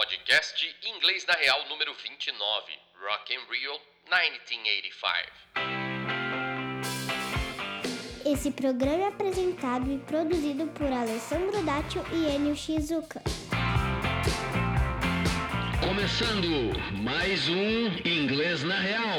Podcast Inglês na Real número 29, Rock and Rio 1985. Esse programa é apresentado e produzido por Alessandro Dátio e Enio Shizuka. Começando mais um Inglês na Real.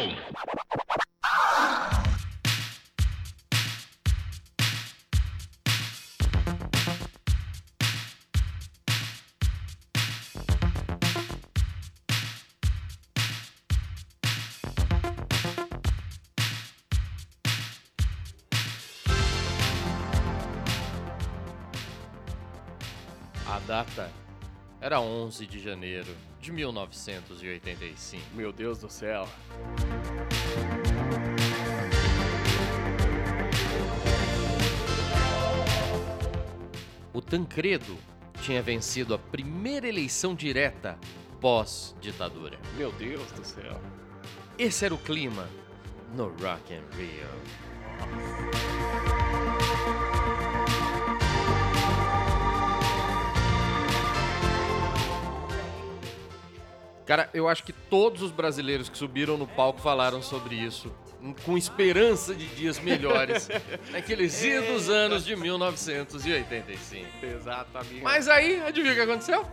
Era 11 de janeiro de 1985. Meu Deus do céu. O Tancredo tinha vencido a primeira eleição direta pós-ditadura. Meu Deus do céu. Esse era o clima no Rock and Rio. Cara, eu acho que todos os brasileiros que subiram no palco falaram sobre isso, com esperança de dias melhores, naqueles idos anos de 1985. Exatamente. Mas aí, adivinha o que aconteceu?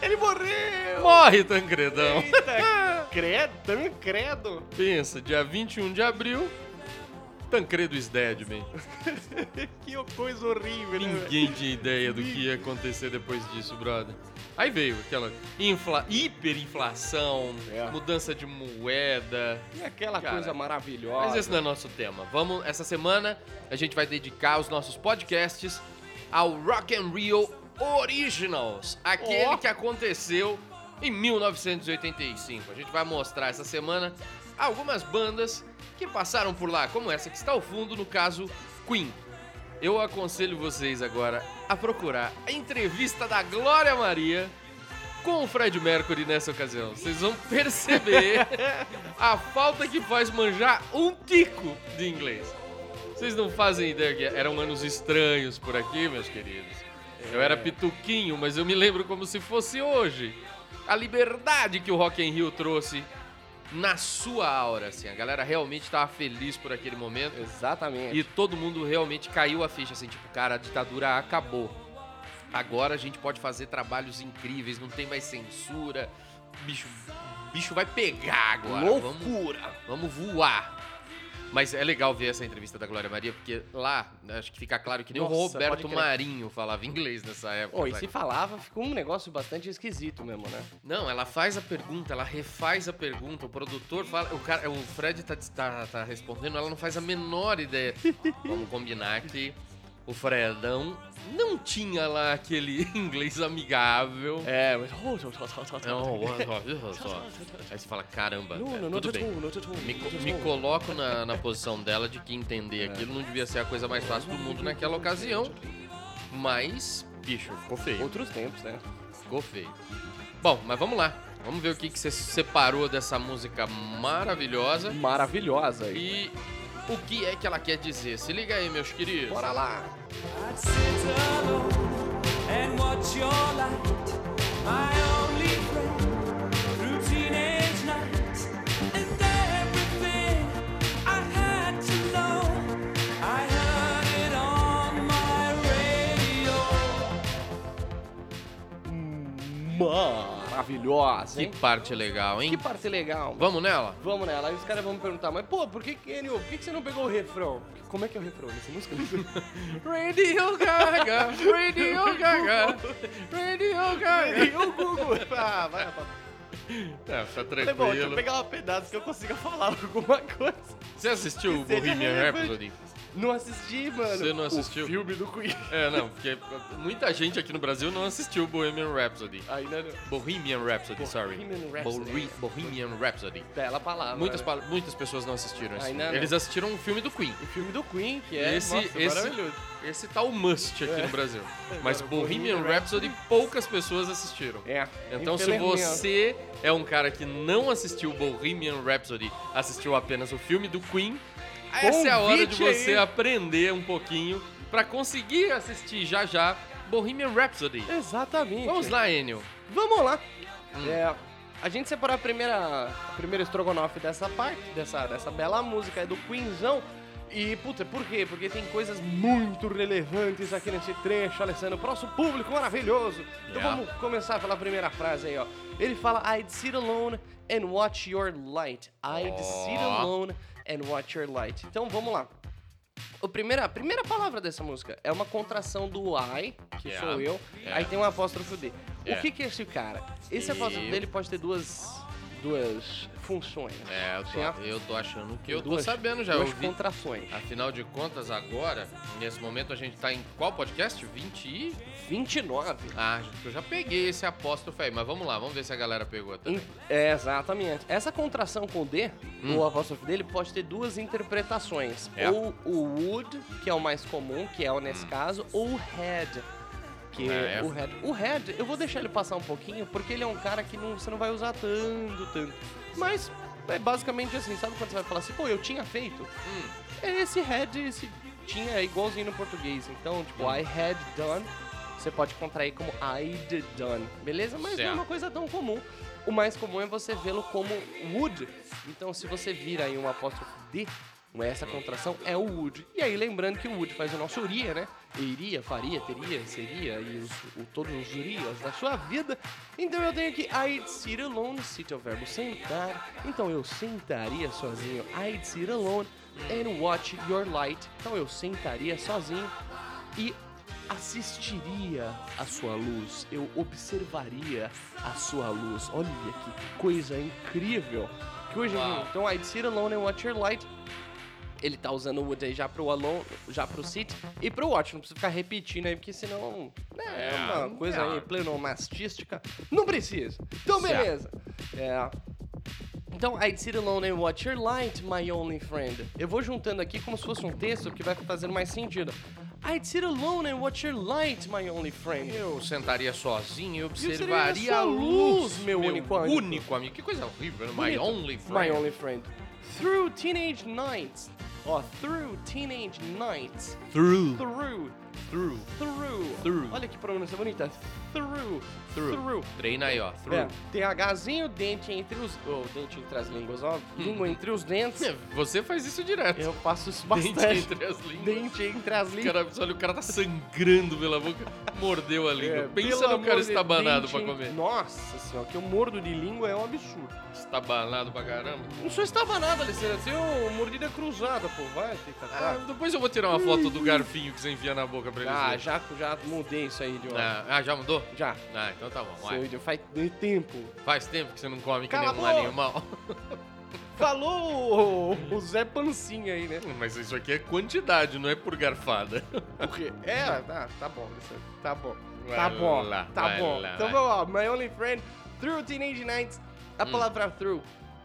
ele morreu! Morre, Tancredão! Eita, credo, Tancredo. Pensa, dia 21 de abril, Tancredo is dead, man. que coisa horrível, né? Ninguém tinha ideia do que ia acontecer depois disso, brother. Aí veio aquela infla... hiperinflação, É. mudança de moeda. E aquela Cara, coisa maravilhosa. Mas esse não é nosso tema. Vamos, essa semana a gente vai dedicar os nossos podcasts ao Rock and Rio Originals, aquele Ó. que aconteceu em 1985. A gente vai mostrar essa semana algumas bandas que passaram por lá, como essa que está ao fundo, no caso Queen. Eu aconselho vocês agora a procurar a entrevista da Glória Maria com o Fred Mercury nessa ocasião. Vocês vão perceber a falta que faz manjar um tico de inglês. Vocês não fazem ideia que eram anos estranhos por aqui, meus queridos. Eu era pituquinho, mas eu me lembro como se fosse hoje. A liberdade que o Rock in Rio trouxe na sua aura, assim. A galera realmente estava feliz por aquele momento. Exatamente. E todo mundo realmente caiu a ficha, assim, tipo, cara, a ditadura acabou. Agora a gente pode fazer trabalhos incríveis, não tem mais censura. Bicho, bicho vai pegar agora. Vamos, Loucura. vamos voar. Mas é legal ver essa entrevista da Glória Maria, porque lá, acho que fica claro que nem Nossa, o Roberto. Marinho falava inglês nessa época. Oh, e se falava, ficou um negócio bastante esquisito mesmo, né? Não, ela faz a pergunta, ela refaz a pergunta, o produtor fala. O, cara, o Fred tá, tá, tá respondendo, ela não faz a menor ideia. Vamos combinar que o Fredão não tinha lá aquele inglês amigável. É, mas... Não. Aí você fala, caramba, Não, é, não, tudo bem. Me, me coloco na, na posição dela de que entender aquilo não devia ser a coisa mais fácil do mundo naquela ocasião. Mas, bicho, ficou feio. Outros tempos, né? Ficou feio. Bom, mas vamos lá. Vamos ver o que, que você separou dessa música maravilhosa Maravilhosa aí. e o que é que ela quer dizer. Se liga aí, meus queridos. Bora lá. I'd radio. Maravilhosa, Que hein? parte legal, hein? Que parte legal. Vamos nela? Vamos nela. Aí os caras vão me perguntar, mas pô, por que, Kenio, por que, que você não pegou o refrão? Como é que é o refrão dessa música? Radio Gaga, Radio Gaga, Radio Gaga. E o Google? Ah, vai, rapaz. É, tá Falei, bom, deixa eu tranquilo. pegar um pedaço que eu consiga falar alguma coisa. Você assistiu o Que Bohemian. Rhapsody? Não assisti, mano. Você não assistiu? O filme do Queen. É, não, porque muita gente aqui no Brasil não assistiu Bohemian Rhapsody. Ainda não. Bohemian Rhapsody, sorry. Bohemian Rhapsody. Bohemi- Bohemian Rhapsody. Bela palavra. Muitas, né? muitas pessoas não assistiram esse Ainda filme. não. Eles assistiram um filme do Queen. O filme do Queen, que é esse, nossa, esse, maravilhoso. esse tá o must aqui É. no Brasil. Mas Agora, Bohemian Bohemian Rhapsody poucas pessoas assistiram. É. Então, se você é um cara que não assistiu Bohemian Rhapsody, assistiu apenas o filme do Queen, essa é a hora de você aí. aprender um pouquinho pra conseguir assistir já já Bohemian Rhapsody. Exatamente. Vamos lá, Enio. Vamos lá. Hum. É, a gente separou a primeira, a primeira estrogonofe dessa parte, dessa, dessa bela música aí do Queenzão. E, puta, por quê? Porque tem coisas muito relevantes aqui nesse trecho, Alessandro. Nosso público maravilhoso. Então Yeah. vamos começar pela primeira frase aí, ó. Ele fala, I'd sit alone and watch your light. I'd sit Ó. alone and watch your light. Então vamos lá. O primeira, a primeira palavra dessa música é uma contração do I, que Yeah. sou eu, Yeah. aí tem um apóstrofo D. Yeah. O que, que é esse cara? Esse apóstrofo dele pode ter duas, duas funções. É, eu tô, Certo? eu tô achando que eu tô Duas- sabendo já. Eu Duas vi. contrações. Afinal de contas, agora, nesse momento, a gente tá em qual podcast? 20 e... 29. Ah, eu já peguei esse apóstrofo aí, mas vamos lá, vamos ver se a galera pegou também. É, exatamente. Essa contração com D, Hum. o apóstrofo dele, pode ter duas interpretações. É. Ou o would, que é o mais comum, que é o nesse caso, ou o had. Que Hum. É. o head. O head, eu vou deixar ele passar um pouquinho, porque ele é um cara que não, você não vai usar tanto, tanto. Mas é basicamente assim, sabe quando você vai falar assim, pô, eu tinha feito? Hum. É esse had, esse tinha é igualzinho no português. Então, tipo, Hum. I had done, você pode contrair como I'd done, beleza? Mas não é Certo. uma coisa tão comum. O mais comum é você vê-lo como would. Então, se você vira aí um apóstrofo D, essa contração é o would. E aí, lembrando que o would faz o nosso iria, né? Iria, faria, teria, seria e os, o- todos os irias da sua vida. Então eu tenho aqui I'd sit alone, sit é o verbo sentar. Então eu sentaria sozinho. I'd sit alone and watch your light. Então eu sentaria sozinho e assistiria a sua luz. Eu observaria a sua luz. Olha que coisa incrível. Que hoje, Uau. então I'd sit alone and watch your light. Ele tá usando o would aí já pro alone, já pro sit e pro watch. Não precisa ficar repetindo aí, porque senão né, é, É, uma coisa é. aí plenomastística. Não precisa. Então, beleza. É. Então, I'd sit alone and watch your light, my only friend. Eu vou juntando aqui como se fosse um texto que vai fazendo mais sentido. I'd sit alone and watch your light, my only friend. Eu sentaria sozinho e observaria a luz, meu único amigo. único amigo. Que coisa horrível, né? My Bonito. only friend. My only friend. Through teenage nights. Ó, through teenage nights. Through. Through. Through. Through. Through. Olha que pronúncia bonita. Through. Through. Through. Treina aí, ó. Through. É, tem Hzinho, dente entre os. Oh, dente entre as línguas, ó. Língua entre os dentes. É, Você faz isso direto. Eu faço isso Dente bastante. entre as línguas. Dente entre as línguas. cara, olha, o cara tá sangrando pela boca, mordeu a língua. É, Pensa no cara de- estabanado dente pra comer. Nossa senhora, que eu mordo de língua é um absurdo. Estabanado pra caramba. Não sou estabanado, Alessandro. Eu tenho mordida cruzada, pô. Vai, tem que Ah, depois eu vou tirar uma foto do garfinho que você enfia na boca pra eles Ah, verem. já, já mudei isso aí, idiota. Ah, ah, já mudou? Já. Ah, então tá bom. Seu Vai. idiota, faz de tempo. Faz tempo que você não come que Cala nem um a boca! animal. Falou o, o Zé Pancinha aí, né? Mas isso aqui é quantidade, não é por garfada. É, tá, tá bom, Alessandro. Tá bom. Vai tá bom, lá, tá vai bom. lá, então vai. vamos lá, My Only Friend, Through Teenage Nights. A Hum. palavra through,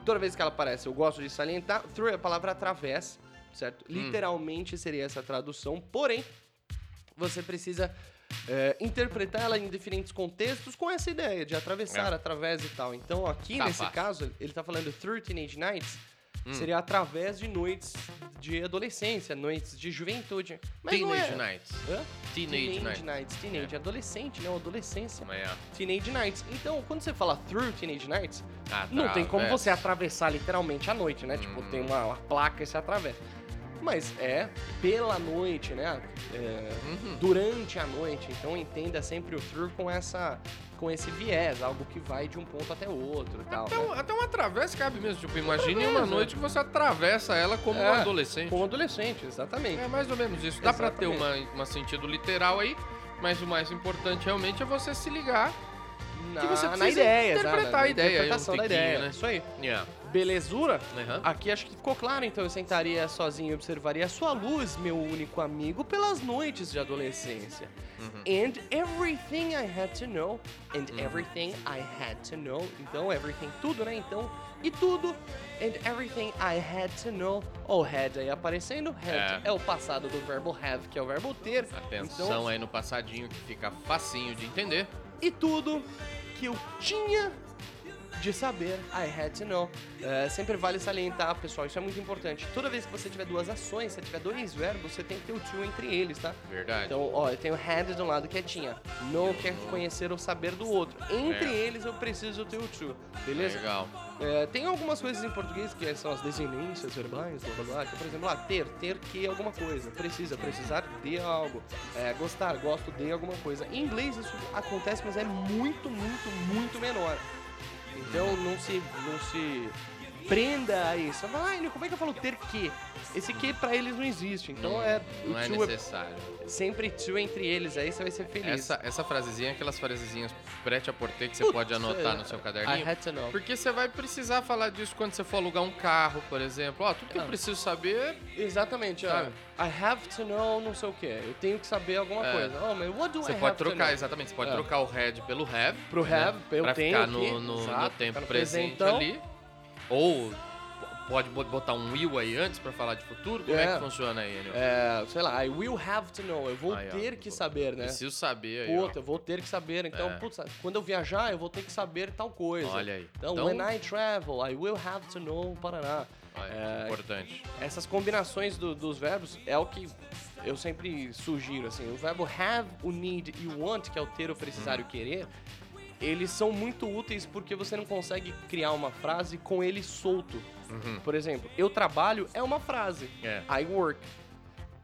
toda vez que ela aparece, eu gosto de salientar. Through é a palavra através, certo? Hum. Literalmente seria essa tradução, porém, você precisa é, interpretar ela em diferentes contextos com essa ideia de atravessar, É. através e tal. Então, aqui Tá nesse fácil. caso, ele tá falando Through Teenage Nights. Hum. Seria através de noites de adolescência, noites de juventude. Mas não Teenage é... Nights. Hã? Teenage Nights. Teenage, adolescente, né? Adolescência. É. Teenage Nights. Então, quando você fala through Teenage Nights, Ah, não tem como você atravessar literalmente a noite, né? Tipo, Hum. tem uma, uma placa e você atravessa. Mas é pela noite, né? É, Uhum. Durante a noite. Então entenda sempre o through com essa com esse viés, algo que vai de um ponto até outro e tal. Até, né? um, até uma travessa cabe mesmo. Tipo, imagine uma noite que você atravessa ela como um É, adolescente. Com adolescente, exatamente. É mais ou menos isso. Dá pra ter uma, uma sentido literal aí, mas o mais importante realmente é você se ligar. Na, que você na ideia, interpretar a ideia aí, um interpretação da ideia. né? Isso aí. Yeah. Belezura? Aham. Aqui acho que ficou claro, então eu sentaria sozinho e observaria a sua luz, meu único amigo, pelas noites de adolescência. Uhum. And everything I had to know, and everything I had to know, então everything, tudo, né? Então, e tudo, and everything I had to know, ou had aí aparecendo, had É. é, o passado do verbo have, que é o verbo ter. Atenção Então, aí no passadinho que fica facinho de entender. e tudo que eu tinha de saber. I had to know. É, sempre vale salientar, pessoal, isso é muito importante. Toda vez que você tiver duas ações, se tiver dois verbos, você tem que ter o to entre eles, tá? Verdade. Então, ó, eu tenho had de um lado que é tinha. Know quer conhecer ou saber do outro. Entre É. eles eu preciso ter o to, beleza? Legal. É, tem algumas coisas em português que são as desinências verbais, blá blá blá, que, por exemplo, lá, ter, ter que alguma coisa, precisa, precisar de algo, é, gostar, gosto de alguma coisa. Em inglês isso acontece, mas é muito, muito, muito menor. Então não se, não se prenda a isso. Ah, Enio, como é que eu falo ter que? Esse que pra eles não existe. Então Não- é, Não é to necessário. sempre to entre eles, aí você vai ser feliz. Essa, essa frasezinha é aquelas frasezinhas prete a porter que você Putz, pode anotar é, no seu I caderninho. had to know. Porque você vai precisar falar disso quando você for alugar um carro, por exemplo. Ó, tudo que eu Ah. preciso saber. Exatamente, ó. Sabe? I have to know não sei o que. Eu tenho que saber alguma É. coisa. Oh, man, what do Você I pode have to trocar, exatamente. Você pode É. trocar o had pelo have. Pro né? have, eu pra ficar no, no, no tempo presente presentão. ali. Ou pode bo- botar um will aí antes pra falar de futuro. Como é, É. que funciona aí, Enio? É, sei lá, I will have to know. Eu vou Aí, ó. ter que saber, né? Preciso saber aí. ó. Puta, eu vou ter que saber. Então, É. putz, quando eu viajar, eu vou ter que saber tal coisa. Olha aí. Então, Então- when I travel, I will have to know Paraná. Olha, É, importante. essas combinações do- dos verbos é o que eu sempre sugiro, assim. O verbo have, o need e o want, que é o ter, o precisar e o Hum. querer, eles são muito úteis porque você não consegue criar uma frase com ele solto. Uhum. Por exemplo, eu trabalho é uma frase. É. I work.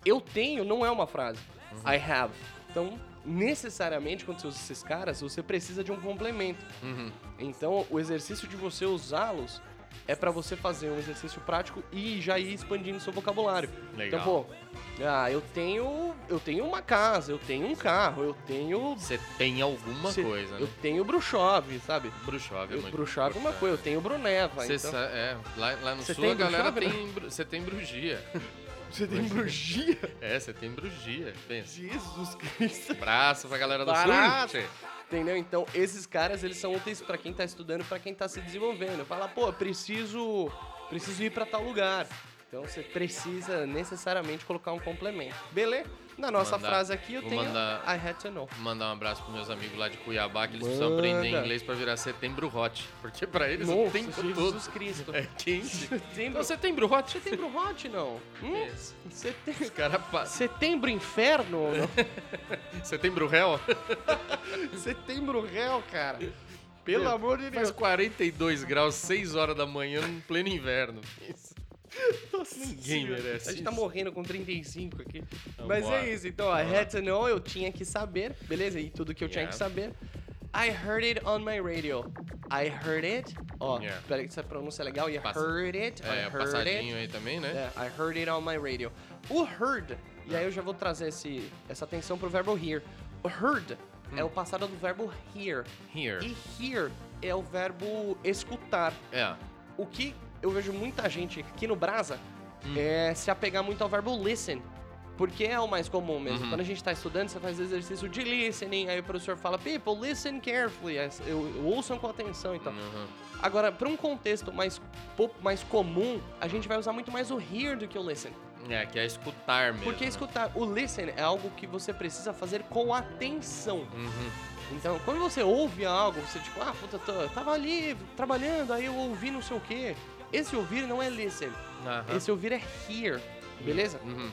Eu tenho não é uma frase. Uhum. I have. Então, necessariamente, quando você usa esses caras, você precisa de um complemento. Uhum. Então, o exercício de você usá-los é pra você fazer um exercício prático e já ir expandindo seu vocabulário. Legal. Então, pô, ah, eu tenho, eu tenho uma casa, eu tenho um carro, eu tenho Você tem alguma cê- coisa, eu né? tenho bruxove, sabe? Bruxove é Eu, muito é uma coisa, eu tenho bruneva, então. sa- é, lá, lá no Você sul a galera tem, você tem brugia. Você tem bruxia? É, você tem brugia. Pensa. Jesus Cristo. Abraço pra galera do Barato. sul. Entendeu? Então, esses caras, eles são úteis pra quem tá estudando, pra quem tá se desenvolvendo. Fala, pô, preciso, preciso ir pra tal lugar. Então, você precisa necessariamente colocar um complemento. Beleza? Na nossa Mandar- frase aqui, eu tenho mandar- I had to know. Mandar um abraço pros meus amigos lá de Cuiabá, que eles Manda. precisam aprender inglês pra virar setembro hot. Porque pra eles o Nossa, tempo Jesus todo Cristo. é quente. Setembro, Então, setembro hot? setembro hot, não? Hum? Isso. Setem- Os caras passam. Setembro inferno? Setembro réu? setembro réu, cara. Pelo amor de Faz Deus. 42 graus, 6 horas da manhã, no pleno inverno. Isso. Ninguém Senhora. merece A gente tá morrendo com 35 aqui. Vambora. Mas é isso, então, I had to know, eu tinha que saber, beleza? E tudo que eu tinha Yeah. que saber. I heard it on my radio. I heard it. Ó, Yeah. peraí que essa pronúncia é legal. You Passa- heard it. I É, heard passadinho it. aí também, né? É, I heard it on my radio. O heard, e aí eu já vou trazer esse, essa atenção pro verbo hear. O heard é o passado do verbo hear. Here. E hear é o verbo escutar. É. O que eu vejo muita gente aqui no Brasa Hum. é se apegar muito ao verbo listen. Porque é o mais comum mesmo. Uhum. Quando a gente tá estudando, você faz exercício de listening, aí o professor fala, people, listen carefully. Eu, eu ouçam com atenção e tal. Uhum. Agora, para um contexto mais, mais comum, a gente vai usar muito mais o hear do que o listen. É, que é escutar mesmo. Porque né? escutar, o listen é algo que você precisa fazer com atenção. Uhum. Então, quando você ouve algo, você tipo, ah, puta, tô, tava ali trabalhando, aí eu ouvi não sei o quê. Esse ouvir não é listen. Aham. Esse ouvir é hear, beleza? Uhum.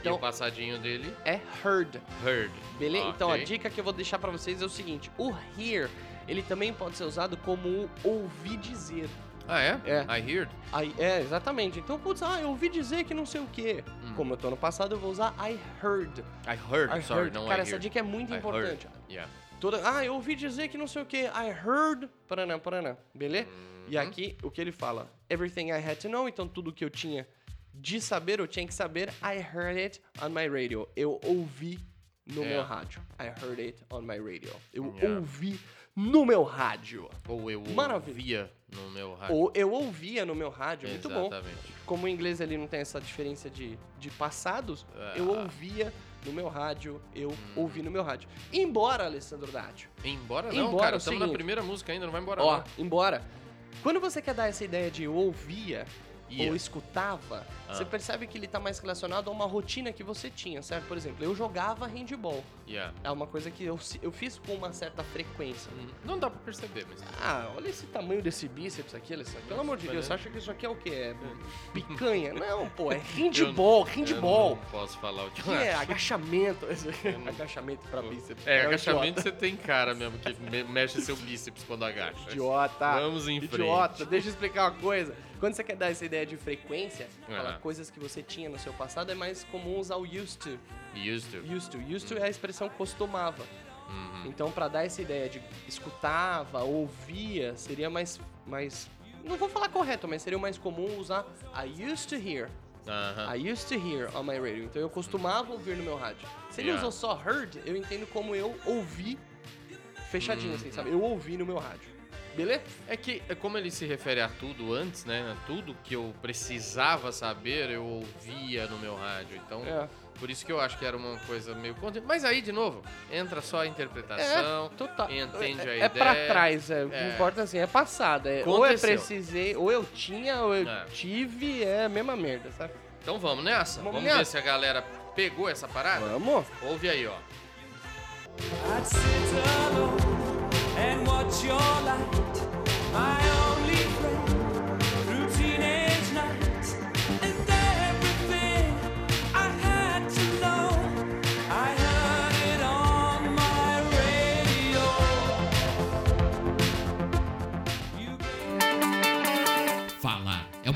Então- o passadinho dele, É heard, heard. beleza? Então a dica que eu vou deixar pra vocês é o seguinte: o hear, ele também pode ser usado como o ouvir dizer. Ah, é? É. I heard. Aí, é, exatamente. Então, putz, ah, eu ouvi dizer que não sei o quê. Hum. Como eu tô no passado, eu vou usar I heard. I heard, I sorry, heard. não Cara, I essa heard. dica é muito I importante. heard. Yeah. Toda, ah, eu ouvi dizer que não sei o quê. I heard. Paraná, paraná. Beleza? E Uhum. aqui, o que ele fala? Everything I had to know. Então, tudo que eu tinha de saber, eu tinha que saber. I heard it on my radio. Eu ouvi no É. meu rádio. I heard it on my radio. Eu Yeah. ouvi no meu rádio. Ou eu Maravilha. ouvia no meu rádio. Ou eu ouvia no meu rádio. Muito bom. Exatamente. Como o inglês ele não tem essa diferença de, de passados, Ah. eu ouvia no meu rádio, eu ouvi no meu rádio. Embora, Alessandro Dátio, Embora não, Embora cara. é o Estamos na seguinte. primeira música ainda, não vai embora ó, não. embora, quando você quer dar essa ideia de eu ouvia Ou escutava, Ah. você percebe que ele tá mais relacionado a uma rotina que você tinha, certo? Por exemplo, eu jogava handball. Yeah. é uma coisa que eu, eu fiz com uma certa frequência. Hum, Não dá pra perceber, mas. Ah, olha esse tamanho desse bíceps aqui, Alessandro. Pelo amor de Deus, você acha que isso aqui é o quê? É picanha? Não, pô, é handball, handball. Eu não posso falar o que Que é agachamento. agachamento pra bíceps. É, um agachamento você tem cara mesmo, que me- mexe seu bíceps quando agacha. Idiota. Vamos em frente. Idiota, deixa eu explicar uma coisa. Quando você quer dar essa ideia de frequência, falar Ah. coisas que você tinha no seu passado, é mais comum usar o used to. Used to. Used to. Used to é a expressão costumava. Uhum. Então, pra dar essa ideia de escutava, ouvia, seria mais, mais. Não vou falar correto, mas seria mais comum usar I used to hear. I used to hear on my radio. Então eu costumava ouvir no meu rádio. Se ele Yeah. usou só heard, eu entendo como eu ouvi fechadinho, assim, sabe? Eu ouvi no meu rádio. Beleza? É que, é como ele se refere a tudo antes, né? Tudo que eu precisava saber, eu ouvia no meu rádio. Então, É. por isso que eu acho que era uma coisa meio. Mas aí, de novo, entra só a interpretação. Total. Entende é, a é pra ideia. trás, é, É. não importa assim, é passada. É, ou eu precisei, ou eu tinha, ou eu É. tive, é a mesma merda, sabe? Então vamos nessa? Vamos Vamos, nessa. ver se a galera pegou essa parada? Vamos? Ouve aí, ó. I'd sit alone and watch your light, my only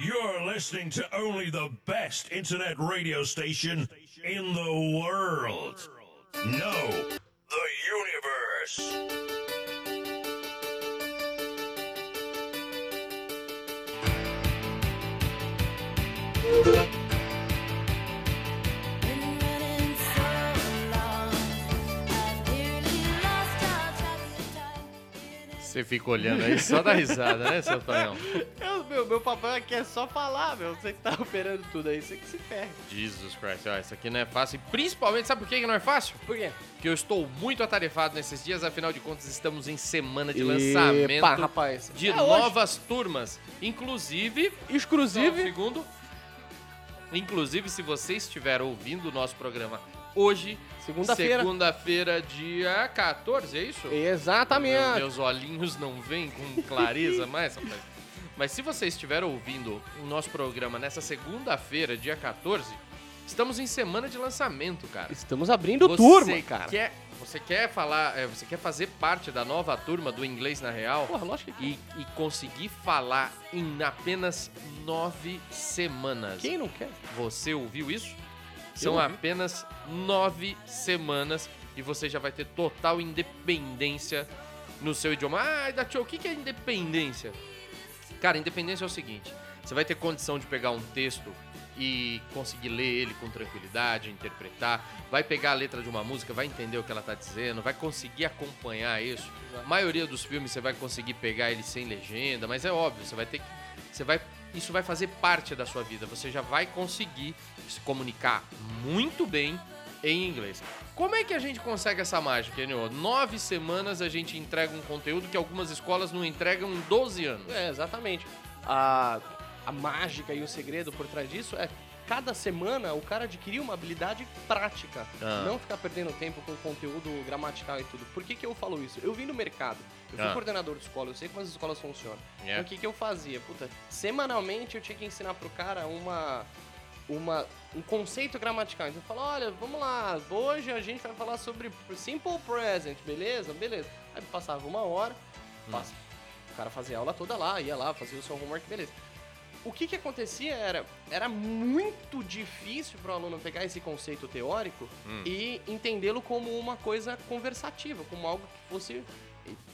You're listening to only the best internet radio station in the world. No, the universe. Você fica olhando aí só dá risada, né, seu Tonhão? Eu, meu, meu papel aqui é só falar, meu. Você que tá operando tudo aí, você que se ferre. Jesus Christ, ó, isso aqui não é fácil. E principalmente, sabe por que não é fácil? Por quê? Porque eu estou muito atarefado nesses dias, afinal de contas, estamos em semana de lançamento Epa, rapaz. de É hoje. novas turmas. Inclusive, só um Exclusive. segundo. Inclusive, se você estiver ouvindo o nosso programa hoje, Segunda-feira. segunda-feira, dia 14, é isso? Meu- Exatamente. meus olhinhos não veem com clareza mais, rapaz. Mas se você estiver ouvindo o nosso programa nessa segunda-feira, dia 14, estamos em semana de lançamento, cara. Estamos abrindo Você turma, cara. Quer, você quer falar, é, você quer fazer parte da nova turma do Inglês na Real Porra, lógico que e, e conseguir falar em apenas nove semanas. Quem não quer? Você ouviu isso? São apenas nove semanas e você já vai ter total independência no seu idioma. Ah, Dacho, o que que é independência? Cara, independência é o seguinte: você vai ter condição de pegar um texto e conseguir ler ele com tranquilidade, interpretar, vai pegar a letra de uma música, vai entender o que ela tá dizendo, vai conseguir acompanhar isso. A maioria dos filmes você vai conseguir pegar ele sem legenda, mas é óbvio, você vai ter que você vai isso vai fazer parte da sua vida, você já vai conseguir se comunicar muito bem em inglês. Como é que a gente consegue essa mágica, Enio? Nove semanas a gente entrega um conteúdo que algumas escolas não entregam em 12 anos. É, exatamente. A, a mágica e o segredo por trás disso é cada semana o cara adquirir uma habilidade prática. Ah. Não ficar perdendo tempo com conteúdo gramatical e tudo. Por que, que eu falo isso? Eu vim do mercado. Eu fui Ah. coordenador de escola, eu sei como as escolas funcionam. É. Então o que, que eu fazia? Puta, semanalmente eu tinha que ensinar pro cara uma. Uma, um conceito gramatical. Então eu falo, olha, vamos lá, hoje a gente vai falar sobre simple present, beleza? Beleza. Aí passava uma hora, passa, o cara fazia aula toda lá, ia lá, fazia o seu homework, beleza. O que que acontecia era, era muito difícil para o aluno pegar esse conceito teórico e entendê-lo como uma coisa conversativa, como algo que fosse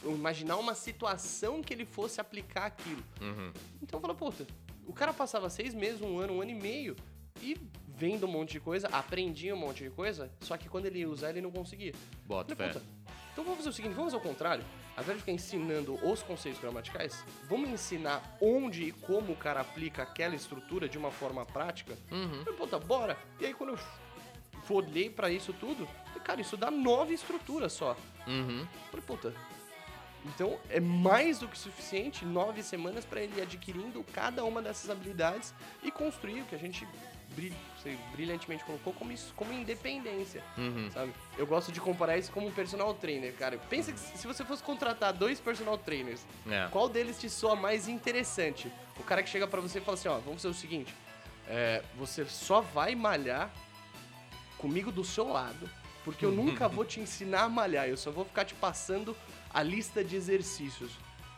imaginar uma situação que ele fosse aplicar aquilo. Uhum. Então eu falo, puta, o cara passava seis meses, um ano, um ano e meio e vendo um monte de coisa, aprendia um monte de coisa, só que quando ele ia usar ele não conseguia. Bota fé. Então vamos fazer o seguinte, vamos ao contrário. Ao invés de ficar ensinando os conceitos gramaticais, vamos ensinar onde e como o cara aplica aquela estrutura de uma forma prática. Uhum. Eu, puta, bora. E aí quando eu olhei pra isso tudo, cara, isso dá nove estruturas só. Uhum. Falei, puta. Então é mais do que suficiente nove semanas pra ele ir adquirindo cada uma dessas habilidades e construir o que a gente sei, brilhantemente colocou como, isso, como independência, Uhum. sabe? Eu gosto de comparar isso como um personal trainer, cara. Pensa que se você fosse contratar dois personal trainers, É. qual deles te soa mais interessante? O cara que chega pra você e fala assim, ó, vamos fazer o seguinte, é, você só vai malhar comigo do seu lado, porque eu nunca vou te ensinar a malhar, eu só vou ficar te passando a lista de exercícios,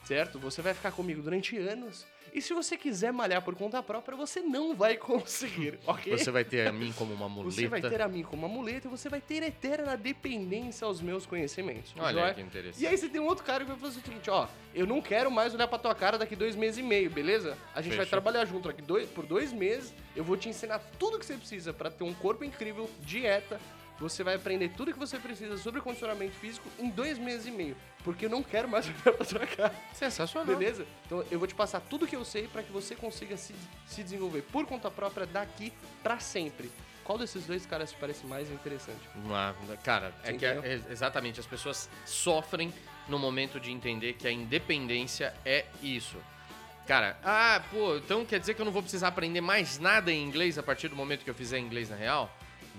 certo? Você vai ficar comigo durante anos, e se você quiser malhar por conta própria, você não vai conseguir, ok? Você vai ter a mim como uma muleta. Você vai ter a mim como uma muleta e você vai ter eterna dependência aos meus conhecimentos. Olha joia? que interessante. E aí você tem um outro cara que vai fazer o seguinte, ó, eu não quero mais olhar pra tua cara daqui dois meses e meio, beleza? A gente vai trabalhar junto aqui dois, por dois meses, eu vou te ensinar tudo que você precisa pra ter um corpo incrível, dieta, você vai aprender tudo que você precisa sobre condicionamento físico em dois meses e meio, porque eu não quero mais olhar pra tua cara. Sensacional. Beleza? Então eu vou te passar tudo que eu sei pra que você consiga se, se desenvolver por conta própria daqui pra sempre. Qual desses dois caras te parece mais interessante? Ah, cara, é que é- exatamente as pessoas sofrem no momento de entender que a independência é isso. Cara, ah, pô, então quer dizer que eu não vou precisar aprender mais nada em inglês a partir do momento que eu fizer inglês na real?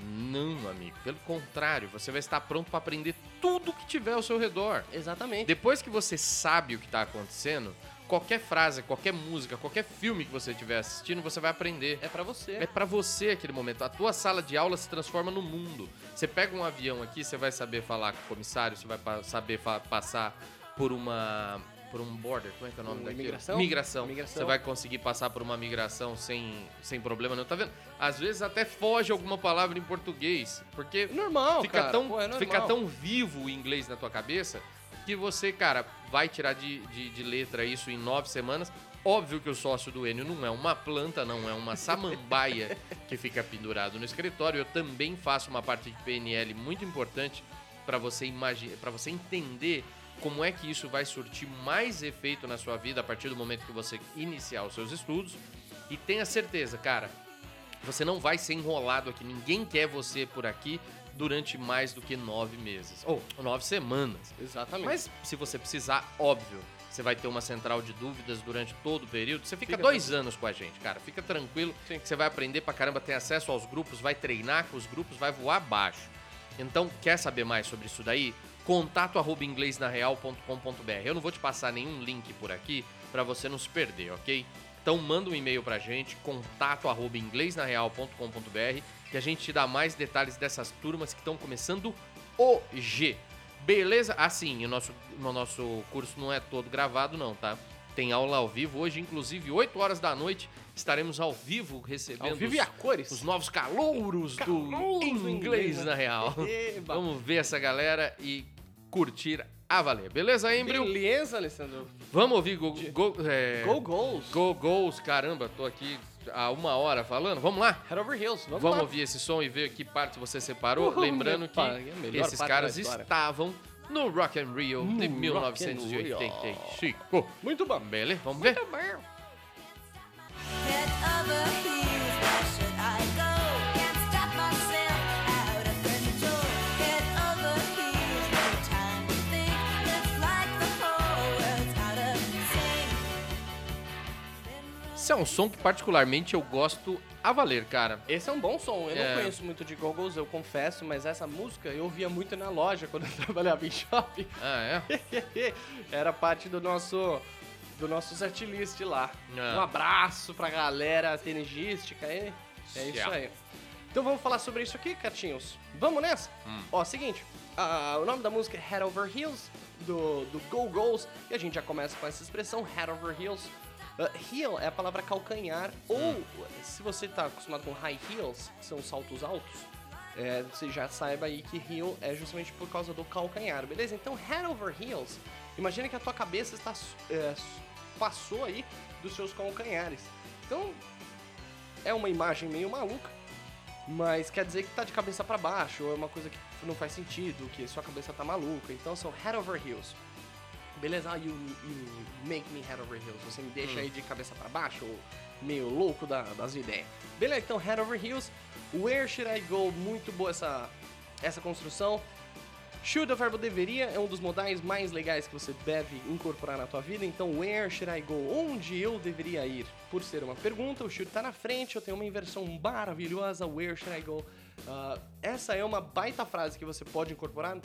Não, amigo. Pelo contrário, você vai estar pronto para aprender tudo que tiver ao seu redor. Exatamente. Depois que você sabe o que tá acontecendo, qualquer frase, qualquer música, qualquer filme que você estiver assistindo, você vai aprender. É pra você. É pra você aquele momento. A tua sala de aula se transforma no mundo. Você pega um avião aqui, você vai saber falar com o comissário, você vai saber passar por uma por um border, como é que é o nome Um daquilo? imigração? Migração. Migração. Você vai conseguir passar por uma migração sem, sem problema não, tá vendo? Às vezes até foge alguma palavra em português, porque Normal, fica cara. tão Pô, é normal. fica tão vivo o inglês na tua cabeça que você, cara, vai tirar de, de, de letra isso em nove semanas. Óbvio que o sócio do Enio não é uma planta, não é uma samambaia que fica pendurado no escritório. Eu também faço uma parte de PNL muito importante para você imaginar, para você entender como é que isso vai surtir mais efeito na sua vida a partir do momento que você iniciar os seus estudos. E tenha certeza, cara, você não vai ser enrolado aqui. Ninguém quer você por aqui durante mais do que nove meses. Ou nove semanas. Exatamente. Mas se você precisar, óbvio, você vai ter uma central de dúvidas durante todo o período. Você fica, Fica dois anos com a gente, cara. Fica tranquilo. Sim. Você vai aprender pra caramba, ter acesso aos grupos, vai treinar com os grupos, vai voar abaixo. Então, quer saber mais sobre isso daí? Contato arroba inglesnareal.com.br. Eu não vou te passar nenhum link por aqui pra você não se perder, ok? Então manda um e-mail pra gente, contato arroba inglesnareal.com.br, que a gente te dá mais detalhes dessas turmas que estão começando hoje. Beleza? Assim, o nosso, o nosso curso não é todo gravado, não, tá? Tem aula ao vivo. Hoje, inclusive, 8 horas da noite, estaremos ao vivo recebendo Ao vivo e a os, cores. os novos calouros, Calouros do do Inglês Inglês, né? na Real. Eba. Vamos ver essa galera e curtir a valer. Beleza, Embryo? Beleza, Alessandro. Vamos ouvir Go, go, é, Go Goals. Go Goals. Caramba, tô aqui há uma hora falando. Vamos lá? Head Over Heels. Vamos, Vamos lá. ouvir esse som e ver que parte você separou. Uhul, Lembrando que é esses caras estavam no Rock and Rio No de Rock and 1985. Muito bom. Beleza? Vamos ver? Head over heels, Esse é um som que particularmente eu gosto a valer, cara. Esse é um bom som. Eu É. não conheço muito de Goggles, eu confesso, mas essa música eu ouvia muito na loja quando eu trabalhava em shopping. Ah, é? Era parte do nosso do nosso setlist lá. É. Um abraço pra galera tenegística aí. É isso Certo. aí. Então vamos falar sobre isso aqui, Catinhos. Vamos nessa? Hum. Ó, seguinte. ah, o nome da música é Head Over Heels, do, do Go Goals. E a gente já começa com essa expressão, Head Over Heels. Ah, heel é a palavra calcanhar, ou se você tá acostumado com high heels, que são saltos altos, é, você já saiba aí que heel é justamente por causa do calcanhar, beleza? Então, head over heels, imagine que a tua cabeça está, é, passou aí dos seus calcanhares. Então, é uma imagem meio maluca, mas quer dizer que tá de cabeça para baixo, ou é uma coisa que não faz sentido, que sua cabeça tá maluca. Então são head over heels. Beleza? Ah, you, you make me head over heels. Você me deixa aí de cabeça pra baixo, meio louco da- das ideias. Beleza, então head over heels. Where should I go? Muito boa essa, essa construção. Should, o verbo deveria, é um dos modais mais legais que você deve incorporar na tua vida. Então, where should I go? Onde eu deveria ir? Por ser uma pergunta, o should tá na frente, eu tenho uma inversão maravilhosa, where should I go? Ah, essa é uma baita frase que você pode incorporar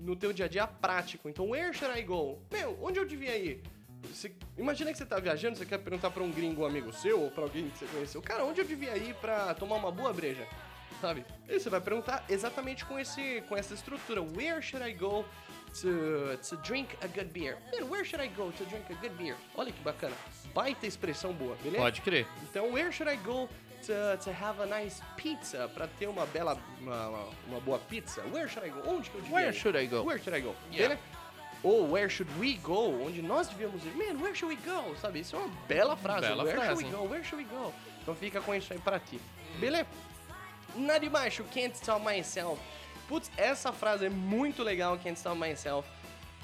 no teu dia a dia prático. Então, where should I go? Meu, onde eu devia ir? Você- imagina que você tá viajando, você quer perguntar pra um gringo amigo seu ou pra alguém que você conheceu, cara, onde eu devia ir pra tomar uma boa breja? Sabe? E você vai perguntar exatamente com, esse, com essa estrutura. Where should I go to, to drink a good beer? Man, where should I go to drink a good beer? Olha que bacana. Baita expressão boa, beleza? Pode crer. Então, where should I go to, to have a nice pizza? Pra ter uma bela, uma, uma boa pizza? Where should I go? Onde que eu devia Where ir? should I go? Where should I go? Yeah. Ou where should we go? Onde nós devíamos ir? Man, where should we go? Sabe? Isso é uma bela frase. Bela where frase, should we go? Where should we go? Então fica com isso aí pra ti. Beleza? Nada de baixo, can't stop myself. Putz, essa frase é muito legal, can't stop myself.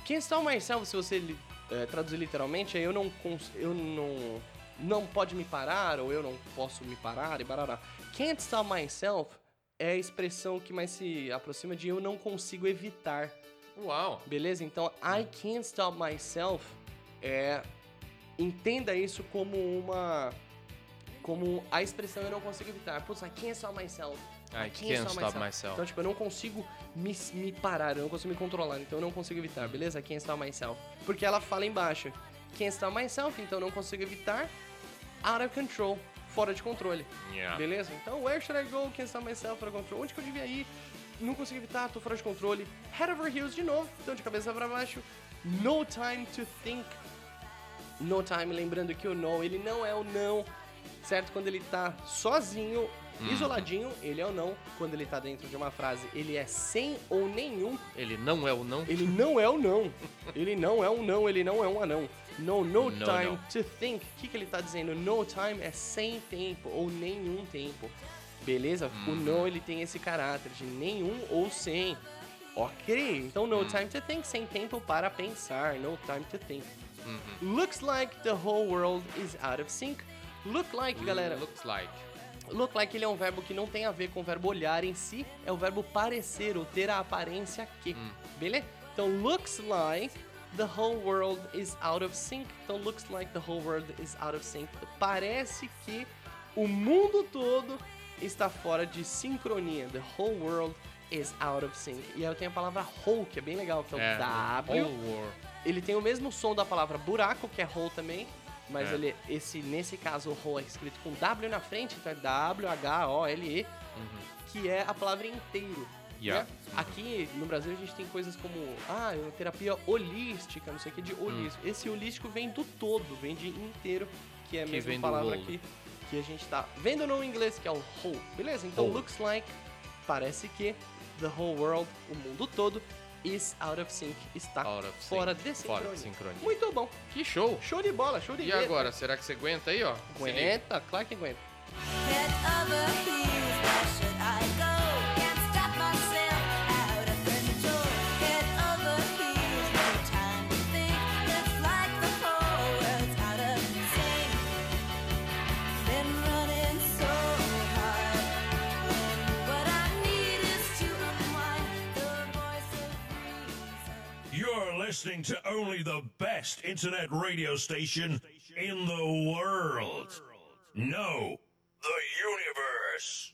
Can't stop myself, se você eh, traduzir literalmente, é eu não, eu não, não pode me parar, ou eu não posso me parar, e barará. Can't stop myself é a expressão que mais se aproxima de eu não consigo evitar. Uau. Beleza? Então, I can't stop myself é. Entenda isso como uma. Como a expressão eu não consigo evitar. Putz, I can't stop myself. I can't stop myself. Então, tipo, eu não consigo me, me parar, eu não consigo me controlar, então eu não consigo evitar, beleza? I can't stop myself. Porque ela fala embaixo. Can't stop myself, então eu não consigo evitar. Out of control. Fora de controle. Yeah. Beleza? Então, where should I go? Can't stop myself, fora de controle. Onde que eu devia ir? Não consigo evitar, tô fora de controle. Head over heels de novo, então de cabeça pra baixo. No time to think. No time, lembrando que o no, ele não é o não, certo? Quando ele tá sozinho, isoladinho, ele é o não. Quando ele tá dentro de uma frase, ele é sem ou nenhum. Ele não é o não? Ele não é o não. Ele não é um não, ele não é um anão. No, no, No, time no. to think. O que, que ele tá dizendo? No time é sem tempo ou nenhum tempo. Beleza? O Uhum. no ele tem esse caráter de nenhum ou sem. Ok, então no time to think, sem tempo para pensar. No time to think. Uhum. Looks like the whole world is out of sync. Look like, galera. Looks like. Look like ele é um verbo que não tem a ver com o verbo olhar em si, é o verbo parecer ou ter a aparência que. Hum. Beleza? Então, looks like the whole world is out of sync. Então, looks like the whole world is out of sync. Parece que o mundo todo está fora de sincronia. The whole world is out of sync. E aí eu tenho a palavra whole, que é bem legal, que é o É, W. Ele tem o mesmo som da palavra buraco, que é hole também, mas É. ele, esse, nesse caso, o hole é escrito com W na frente, então é W-H-O-L-E, que é a palavra inteiro. Uhum. Yeah. né? Aqui no Brasil a gente tem coisas como, ah, é terapia holística, não sei o que, de holístico. Esse holístico vem do todo, vem de inteiro, que é a Hum. Que mesma palavra aqui que a gente tá vendo no inglês, que é o whole. Beleza? Então, Whole. looks like, parece que the whole world, o mundo todo, is out of sync, está Out of fora sync. de Fora sincronia. de sincronia. Muito bom. Que show. Show de bola, show de E letra. agora, será que você aguenta aí, ó? Aguenta, claro que aguenta. Head over heels, listening to only the best internet radio station in the world. No, the universe.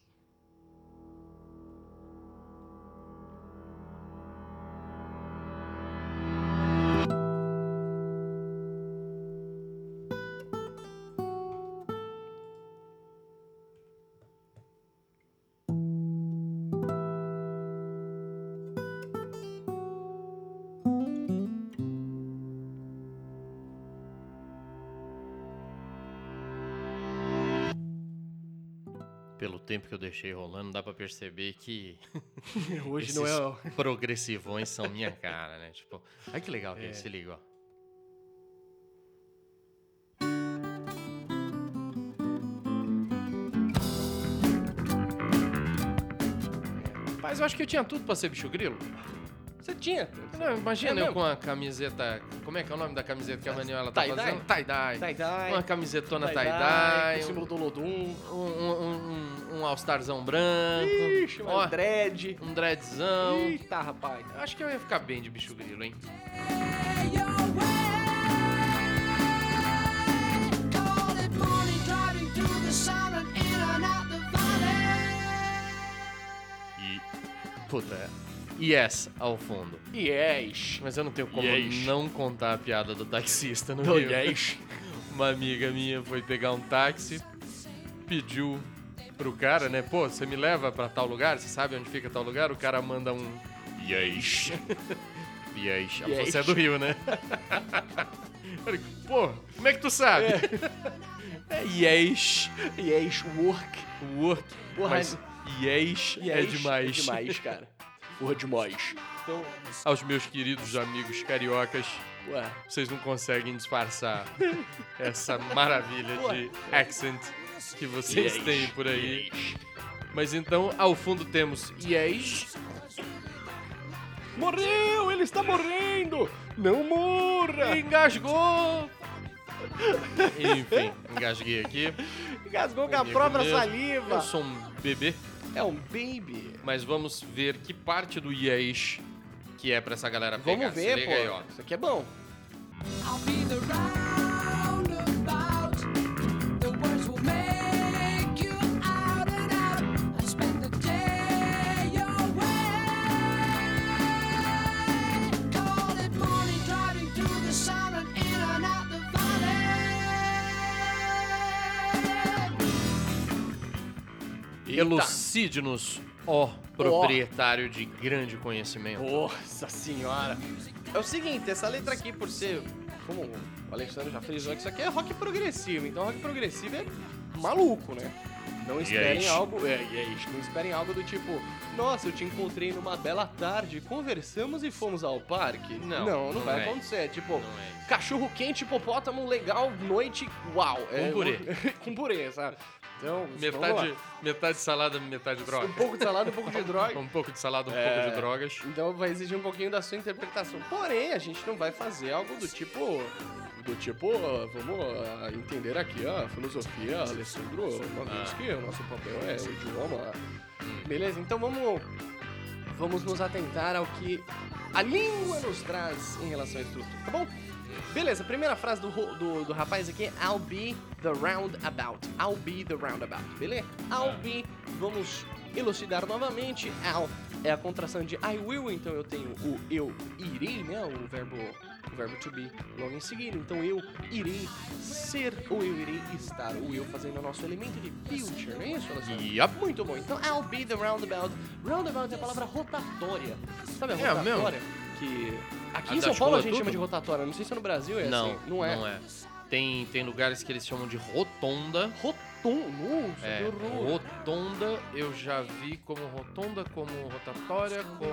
Tempo que eu deixei rolando, dá pra perceber que Hoje não é progressivões são minha cara, né? Tipo, ai que legal que é. É. se liga, ó. Mas eu acho que eu tinha tudo pra ser bicho grilo. Você tinha. Não, imagina É eu mesmo? com a camiseta. Como é que é o nome da camiseta que a Manuela tá Tie-dye? fazendo? Tie-dye. Tie-dye. Uma camisetona Tie-dye, com o símbolo do Lodum. Um, um, um, um all-starzão branco. Ixi, Ó, mas dread. um dreadzão. Eita, rapaz. Eu Acho que eu ia ficar bem de bicho grilo, hein? E. Puta. Yes, ao fundo. Yes. Mas eu não tenho como Yes. não contar a piada do taxista no Do Rio. yes. Uma amiga minha foi pegar um táxi, pediu pro cara, né? Pô, você me leva pra tal lugar? Você sabe onde fica tal lugar? O cara manda um yes. yes. Yes. Você é do Rio, né? Pô, como é que tu sabe? É, yes. Yes, work. Work. Porra, Mas yes, é Yes demais. É demais, cara. Porra, demais. Então, Aos meus queridos amigos cariocas, ué. vocês não conseguem disfarçar essa maravilha de accent que vocês Yes. têm por aí. Mas então, ao fundo temos yes, Morreu! Ele está morrendo! Não morra! engasgou. Enfim, engasguei aqui. Engasgou com a própria saliva. Eu sou um bebê, É um baby. mas vamos ver que parte do yes que é pra essa galera pegar. Vamos Se ver, liga pô. aí, ó. Isso aqui é bom. I'll be the roundabout. Elucide-nos, ó proprietário de grande conhecimento. Nossa senhora. É o seguinte, essa letra aqui, por ser, como o Alexandre já frisou, isso aqui é rock progressivo. Então rock progressivo é maluco, né? Não esperem Yes. algo. É, yes. Não esperem algo do tipo, nossa, eu te encontrei numa bela tarde, conversamos e fomos ao parque. Não, não, não não vai é. acontecer. É Tipo, é cachorro quente, hipopótamo, legal, noite, uau. é, purê. com purê, sabe? Então, Metade, metade salada, metade droga. Um pouco de salada, um pouco de droga. Um pouco de salada, um É. pouco de drogas. Então vai exigir um pouquinho da sua interpretação. Porém, a gente não vai fazer algo do tipo. Do tipo, ó, vamos entender aqui a filosofia, Alessandro Novinsky, o nosso papel é o idioma. Beleza? Então vamos. Vamos nos atentar ao que a língua nos traz em relação à estrutura, tá bom? Beleza, primeira frase do, do, do rapaz aqui é I'll be the roundabout. I'll be the roundabout, beleza? I'll be, vamos elucidar novamente. I'll é a contração de I will, então eu tenho o eu irei, né? O verbo, o verbo to be logo em seguida. Então eu irei ser ou eu irei estar. O eu fazendo o nosso elemento de future, não é isso, Alessandro? Yup. Muito bom. Então, I'll be the roundabout. Roundabout é a palavra rotatória. Sabe a É rotatória? Que aqui A em São Paulo a escola gente tudo? chama de rotatória. Não sei se no Brasil é não, assim. Não é. Não é. Tem, tem lugares que eles chamam de rotonda. Rotom. Nossa, É, rotonda eu já vi como rotonda, como rotatória, como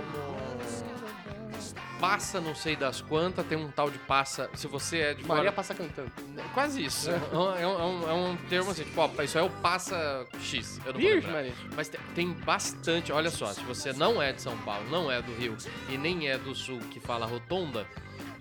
passa não sei das quantas, tem um tal de passa, se você é de Maria fora, passa cantando. quase isso, é, um, é um- é um termo assim, tipo, ó, isso é o passa X, eu não vou lembrar. Mas tem, tem bastante, olha só, se você não é de São Paulo, não é do Rio e nem é do Sul que fala rotonda,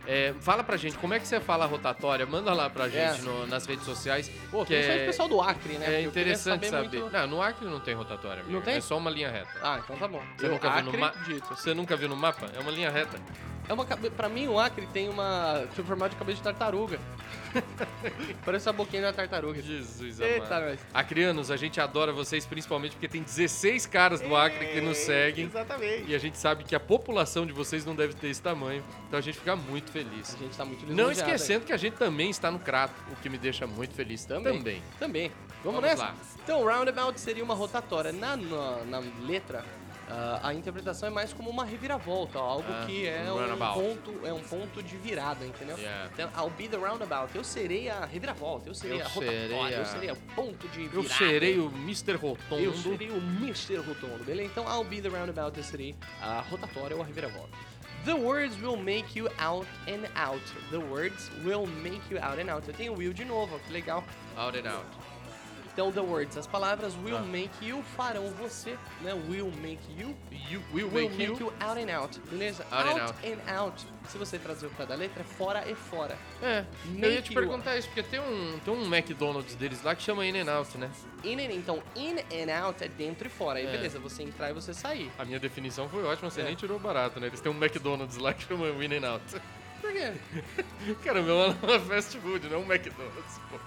é, fala pra gente como é que você fala rotatória, manda lá pra gente É. no- nas redes sociais. Pô, que é- o pessoal do Acre, né? É interessante saber. muito- Não, no Acre não tem rotatória. amigo. Não tem? É só uma linha reta. Ah, então tá bom. Você Eu nunca viu no mapa? acredito. Você nunca viu no mapa? É uma linha reta. É uma. Pra mim, o Acre tem uma. Tem um formato de cabeça de tartaruga. Parece a boquinha da tartaruga. Jesus Eita, amado. nós. Acrianos, a gente adora vocês principalmente porque tem 16 caras do Acre que nos seguem. Exatamente. E a gente sabe que a população de vocês não deve ter esse tamanho. Então a gente fica muito feliz. A gente tá muito Não esquecendo que a gente também está no Crato, o que me deixa muito feliz Também. também. Também. Vamos, Vamos nessa? lá. Então, roundabout seria uma rotatória. Na, na, na letra, ah, a interpretação é mais como uma reviravolta, algo Ah, que é um runabout. ponto, é um ponto de virada, entendeu? Yeah. Então, I'll be the roundabout. Eu serei a reviravolta, eu serei Eu a rotatória, a- eu serei o ponto de Eu virada. serei o Mr. Rotondo. Eu serei o Mr. Rotondo, beleza? Então, I'll be the roundabout, eu serei a rotatória ou a reviravolta. The words will make you out and out. The words will make you out and out. Eu tenho will de novo, que legal. Out and out. Então, the words, as palavras will Ah. make you farão você, né? Will make you. You will Will make you. out and out, beleza? Out and and out. Se você traduzir o pé da letra, é fora e fora. É, eu ia Make te you- perguntar isso, porque tem um, tem um McDonald's deles lá que chama In and Out, né? In and, então, in and out é dentro e fora. Aí, É. beleza, você entrar e você sair. A minha definição foi ótima, você É. nem tirou barato, né? Eles têm um McDonald's lá que chama In and Out. Por quê? Caramba, é uma fast food, não é um McDonald's, pô.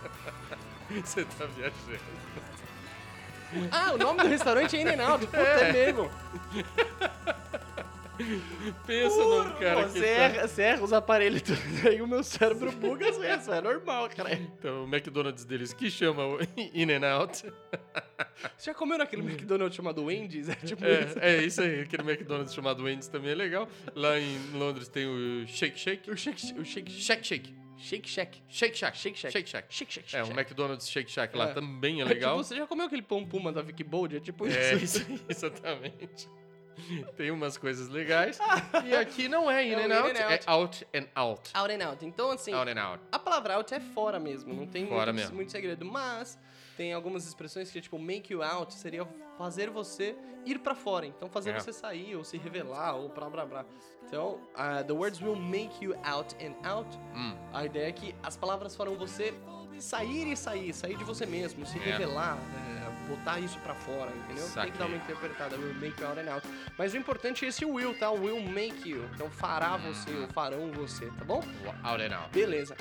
Você tá viajando. Ah, o nome do restaurante é In and Out. Puta, é mesmo. Pensa num cara você, que tá... erra, você erra os aparelhos tudo, aí o meu cérebro buga vezes, é normal, cara. Então, o McDonald's deles que chama o In and Out. Você já comeu naquele McDonald's chamado Wendy's? É tipo isso. É, é isso aí, aquele McDonald's chamado Wendy's também é legal. Lá em Londres tem o Shake Shake. O Shake o Shake Shake Shake. Shake Shack. Shake Shack. Shake Shack. Shake Shack. Shake Shack. É, um Shake McDonald's Shake Shack lá É. também é Shack. legal. Tipo, você já comeu aquele pão puma da Vicky Bold? É tipo É, isso. exatamente. Tem umas coisas legais. E aqui não é in É o and in out, and é out. out and out. Out and out. Então, assim, Out and out. a palavra out é fora mesmo, não tem Fora muito, muito segredo. Mas tem algumas expressões que, tipo, make you out seria fazer você ir pra fora. Então, fazer É. você sair, ou se revelar, ou blá blá blá. Então, uh, the words will make you out and out. Hum. A ideia é que as palavras farão você sair e sair, sair de você mesmo, se É. revelar, é, botar isso pra fora, entendeu? Tem que dar uma interpretada, will make you out and out. Mas o importante é esse will, tá? Will make you. Então fará Hum. você, ou farão você, tá bom? Out and out. Beleza.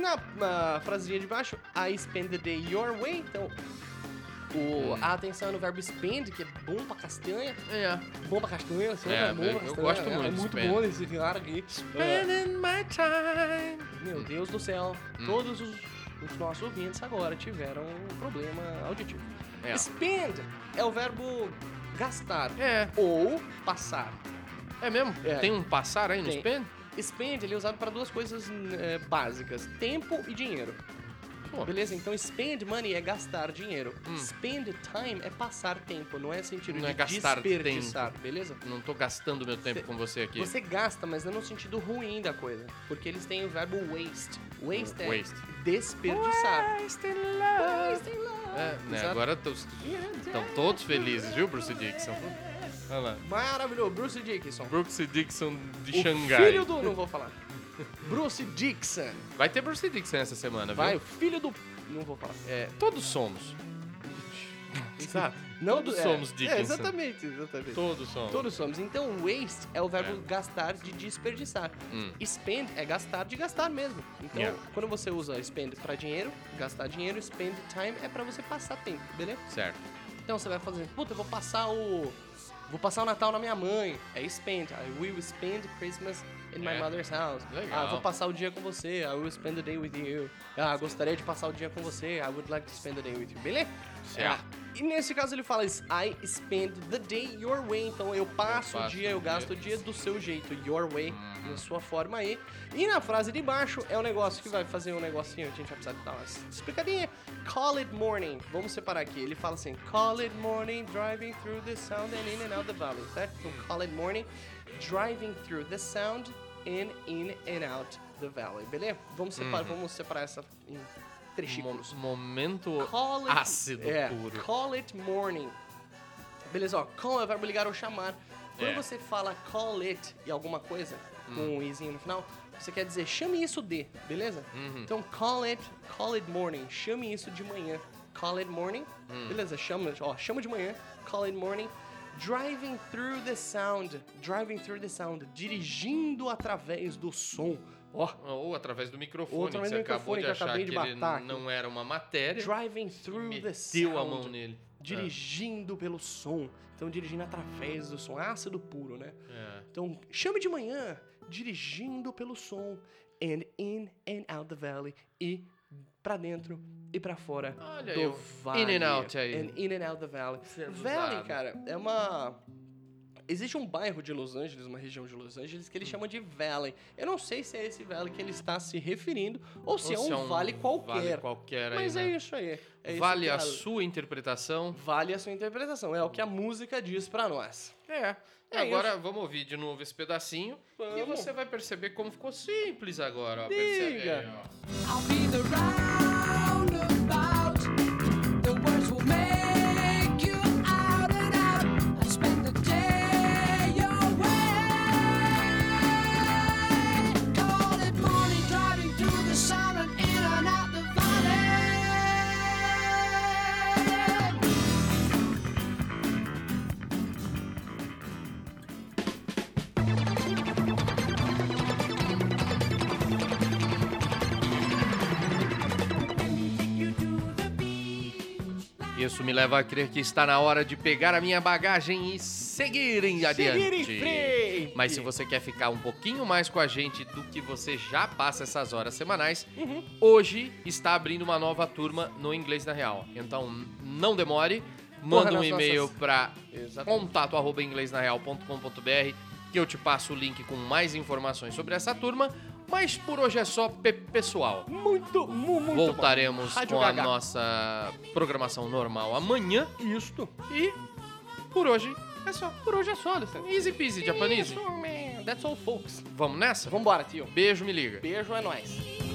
Na, na frasezinha de baixo, I spend the day your way. Então, o, a atenção é no verbo spend, que é bom pra castanha. É. Bom pra castanha, assim, É, é, bom eu- pra eu castanha. gosto é, muito É de muito spend. bom esse cara aqui. É, Spending my time. meu Deus do céu, Hum. todos os, os nossos ouvintes agora tiveram um problema auditivo. É. Spend é o verbo gastar É, ou passar. é mesmo? É. Tem um passar aí no Tem. spend? Spend ele é usado para duas coisas é, básicas: tempo e dinheiro. Pô. Beleza? Então, spend money é gastar dinheiro. Hum. Spend time é passar tempo, não é sentido Não de é gastar desperdiçar, beleza? Não tô gastando meu tempo Cê- com você aqui. Você gasta, mas não no sentido ruim da coisa. Porque eles têm o verbo waste. Waste é Waste. desperdiçar. Waste in love. Waste in love. É, né, agora estão todos felizes, viu, Bruce Dixon? Olha lá. Maravilhoso. Bruce Dickinson. Bruce Dixon de o Xangai. filho do... Não vou falar. Bruce Dixon. Vai ter Bruce Dixon essa semana, Vai, viu? o filho do... Não vou falar. É, todos somos. Sabe? Não todos do- é, somos É, Dickinson. exatamente, exatamente. Todos somos. Todos somos. Então, waste é o verbo É. gastar de desperdiçar. Hum. Spend é gastar de gastar mesmo. Então, Yeah. quando você usa spend pra dinheiro, gastar dinheiro, spend time é pra você passar tempo, beleza? Certo. Então você vai fazer, puta, eu vou passar o vou passar o Natal na minha mãe. É spend. I will spend Christmas in my É. mother's house. Legal. Ah, vou passar o dia com você. I will spend the day with you. Ah, gostaria de passar o dia com você. I would like to spend the day with you. Beleza? Certo. Ah, e nesse caso ele fala is, I spend the day your way. Então eu passo, o passo dia, o eu dia. gasto o dia do seu jeito. Your way, Uhum. na sua forma aí. E na frase de baixo é o negócio que vai fazer um negocinho. A gente vai precisar dar uma explicadinha. Call it morning. Vamos separar aqui. Ele fala assim: Call it morning, driving through the sound and in and out the valley. Certo? Então, call it morning, driving through the sound and in and out the valley. Beleza? Vamos separar, vamos separar essa em trechículos. Mo- momento Call it, ácido é, puro. Call it morning. Beleza, ó. Call é o verbo ligar ou chamar. Quando É. você fala call it e alguma coisa, com Hum. um izinho no final, você quer dizer chame isso de, beleza? Uhum. Então call it, call it morning. Chame isso de manhã. Call it morning. Hum. Beleza, chama, ó, chama de manhã. Call it morning. Driving through the sound. Driving through the sound. Dirigindo através do som. Ó, Ou através do microfone, Ou que através você do acabou de que achar que de ele não era uma matéria. driving through the meteu a sound. mão nele. dirigindo pelo som. Então, dirigindo através do som. Ácido puro, né? É. Então, chame de manhã, dirigindo pelo som. And in and out the valley. E pra dentro e pra fora Olha do vale. in and out aí. And in and out the valley. Sendo Valley, usado. cara, é uma... Existe um bairro de Los Angeles, uma região de Los Angeles, Hum. que ele chama de Valley. Eu não sei se é esse valley que ele está se referindo ou se, Ou é, um vale qualquer. Vale qualquer aí, Mas né? é isso aí. É isso vale que a sua interpretação. Vale a sua interpretação. É o que a música diz pra nós. É. É agora vamos ouvir de novo esse pedacinho e Vamos. você vai perceber como ficou simples agora. Ó. Percebe Diga. aí, ó. I'll be the roundabout. Isso me leva a crer que está na hora de pegar a minha bagagem e seguir em adiante. Seguir em frente. Mas se você quer ficar um pouquinho mais com a gente do que você já passa essas horas semanais, Uhum. hoje está abrindo uma nova turma no Inglês na Real. Então não demore, manda um nas e-mail para Exatamente. contato arroba inglesnareal.com.br que eu te passo o link com mais informações sobre essa turma. Mas por hoje é só pe- pessoal. Muito, mu- muito Voltaremos com a Gaga. nossa programação normal amanhã. Isto. E por hoje é só. Por hoje é só, Alessandro. Easy peasy, Japanese. That's all, folks. Vamos nessa? Vambora, tio. Beijo, me liga. Beijo, é nóis.